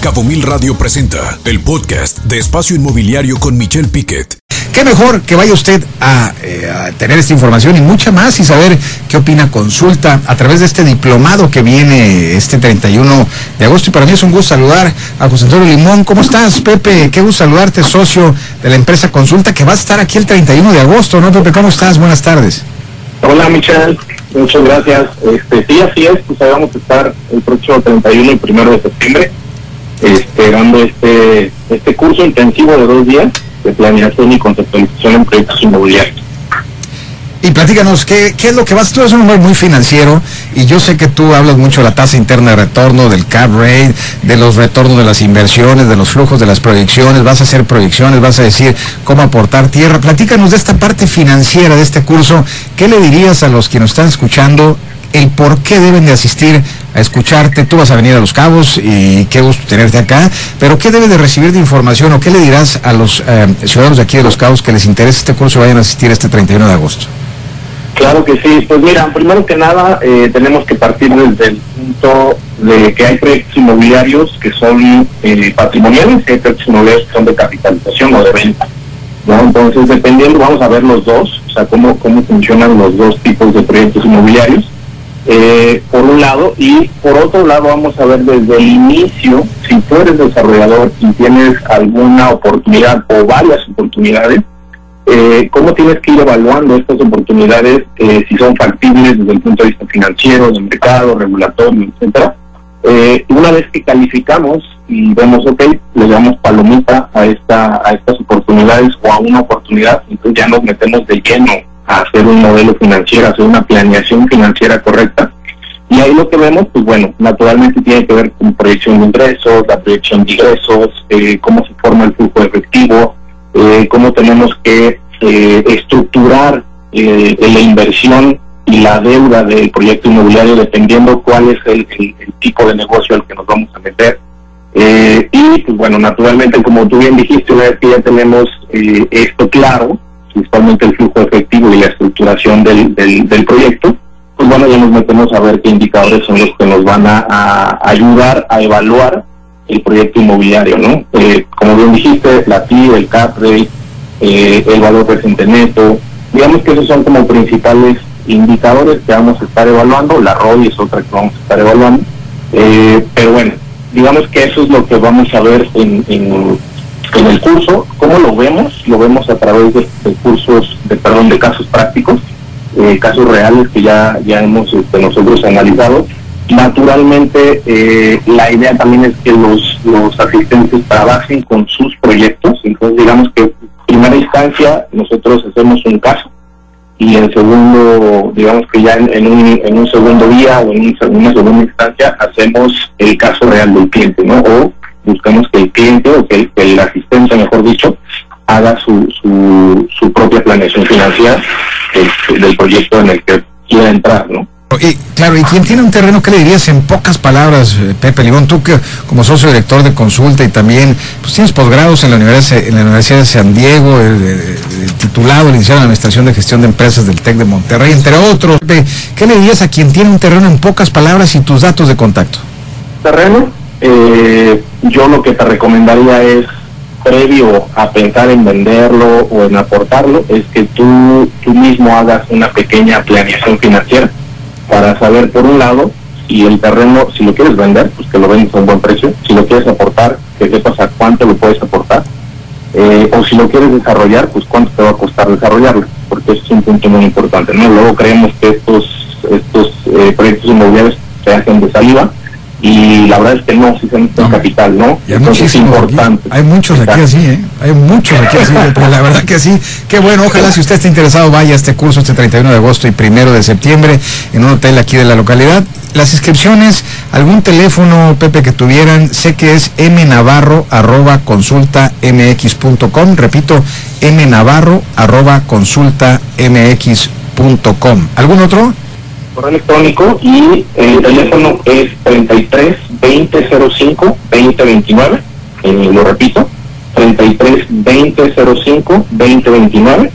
Cabo Mil Radio presenta el podcast de Espacio Inmobiliario con Michelle Piquet. Qué mejor que vaya usted a, eh, a, tener esta información y mucha más y saber qué opina consulta a través de este diplomado que viene este 31 de agosto. Y para mí es un gusto saludar a José Antonio Limón. ¿Cómo estás, Pepe? Qué gusto saludarte, socio de la empresa Consulta, que va a estar aquí el 31 de agosto, ¿no, Pepe? ¿Cómo estás? Buenas tardes. Hola, Michelle. Muchas gracias. Este, sí, así es. Pues ahí vamos a estar el próximo 31 y primero de septiembre este, dando este, este curso intensivo de dos días de planeación y conceptualización en proyectos inmobiliarios. Y platícanos, ¿qué, ¿qué es lo que vas? Tú eres un hombre muy financiero y yo sé que tú hablas mucho de la tasa interna de retorno, del cap rate, de los retornos de las inversiones, de los flujos de las proyecciones, vas a hacer proyecciones, vas a decir cómo aportar tierra. Platícanos de esta parte financiera de este curso. ¿Qué le dirías a los que nos están escuchando el por qué deben de asistir a escucharte. Tú vas a venir a Los Cabos y qué gusto tenerte acá. Pero ¿qué debe de recibir de información o qué le dirás a los eh, ciudadanos de aquí de Los Cabos que les interese este curso y vayan a asistir este 31 de agosto? Claro que sí. Pues mira, primero que nada eh, tenemos que partir desde el punto de que hay proyectos inmobiliarios que son eh, patrimoniales y hay proyectos inmobiliarios que son de capitalización o de venta. ¿no? Entonces, dependiendo, vamos a ver los dos, o sea, cómo, cómo funcionan los dos tipos de proyectos inmobiliarios eh, por un lado, y por otro lado vamos a ver desde el inicio, si tú eres desarrollador y tienes alguna oportunidad o varias oportunidades, eh, cómo tienes que ir evaluando estas oportunidades, eh, si son factibles desde el punto de vista financiero, de mercado, regulatorio, etcétera. Eh, una vez que calificamos y vemos, ok, le damos palomita a, esta, a estas oportunidades o a una oportunidad, entonces ya nos metemos de lleno hacer un modelo financiero, hacer una planeación financiera correcta. Y ahí lo que vemos, pues bueno, naturalmente tiene que ver con proyección de ingresos, la proyección de ingresos, eh, cómo se forma el flujo efectivo, eh, cómo tenemos que eh, estructurar la inversión y la deuda del proyecto inmobiliario dependiendo cuál es el, tipo de negocio al que nos vamos a meter. y pues bueno, naturalmente, como tú bien dijiste, ya tenemos esto claro, principalmente el flujo efectivo y la estructuración del, del, proyecto, pues bueno, ya nos metemos a ver qué indicadores son los que nos van a, ayudar a evaluar el proyecto inmobiliario, ¿no? Eh, como bien dijiste, la TI, el CAP rate, eh, el valor presente neto, digamos que esos son como principales indicadores que vamos a estar evaluando, la ROI es otra que vamos a estar evaluando, eh, pero bueno, digamos que eso es lo que vamos a ver en, en, en el curso, ¿cómo lo vemos? Lo vemos a través de, cursos, de perdón, de casos prácticos, eh, casos reales que ya, ya hemos este, nosotros analizado. Naturalmente, eh, la idea también es que los, los asistentes trabajen con sus proyectos, entonces digamos que en primera instancia nosotros hacemos un caso y en segundo, digamos que ya en, un, en un segundo día o en, una segunda instancia hacemos el caso real del cliente, ¿no? O buscamos que el cliente o que el, asistente, mejor dicho, haga su, su, su propia planeación financiera del, proyecto en el que quiera entrar, ¿no? Y, claro, y quien tiene un terreno, ¿qué le dirías en pocas palabras, eh, Pepe Limón? Tú que como socio director de consulta y también pues tienes posgrados en la Universidad, en la Universidad de San Diego, titulado, licenciado en Administración de Gestión de Empresas del TEC de Monterrey, entre otros. ¿Qué le dirías a quien tiene un terreno en pocas palabras y tus datos de contacto? Terreno, eh, yo lo que te recomendaría es, previo a pensar en venderlo o en aportarlo, es que tú, tú mismo hagas una pequeña planeación financiera para saber, por un lado, si el terreno, si lo quieres vender, pues que lo vendes a un buen precio, si lo quieres aportar, que sepas a cuánto lo puedes aportar, eh, o si lo quieres desarrollar, pues cuánto te va a costar desarrollarlo, porque eso es un punto muy importante, ¿no? Luego creemos que estos, estos eh, proyectos inmobiliarios se hacen de saliva, y la verdad es que no, si se necesita capital, ¿no? Entonces es importante. Hay muchos aquí así, ¿eh? Hay muchos aquí así, pero la verdad que sí. Qué bueno, ojalá si usted está interesado vaya a este curso este 31 de agosto y primero de septiembre en un hotel aquí de la localidad. Las inscripciones, algún teléfono, Pepe, que tuvieran, sé que es mnavarro arroba consulta mx.com, repito, mnavarro arroba consulta mx.com. ¿Algún otro? Correo electrónico y el teléfono es 33 2005 2029, eh, lo repito, 33 2005 2029.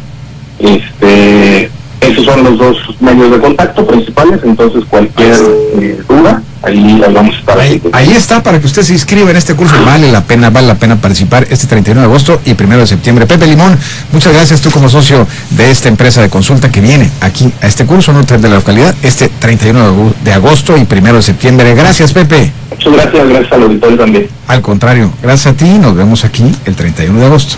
Este, esos son los dos medios de contacto principales, entonces cualquier eh, duda, ahí vamos a estar Ahí, está para que usted se inscriba en este curso. Vale la pena, vale la pena participar este 31 de agosto y 1 de septiembre. Pepe Limón, muchas gracias tú como socio de esta empresa de consulta que viene aquí a este curso no de la localidad este 31 de agu- de agosto y 1 de septiembre. Gracias Pepe. Muchas gracias, gracias al auditorio también. Al contrario, gracias a ti. Nos vemos aquí el 31 de agosto.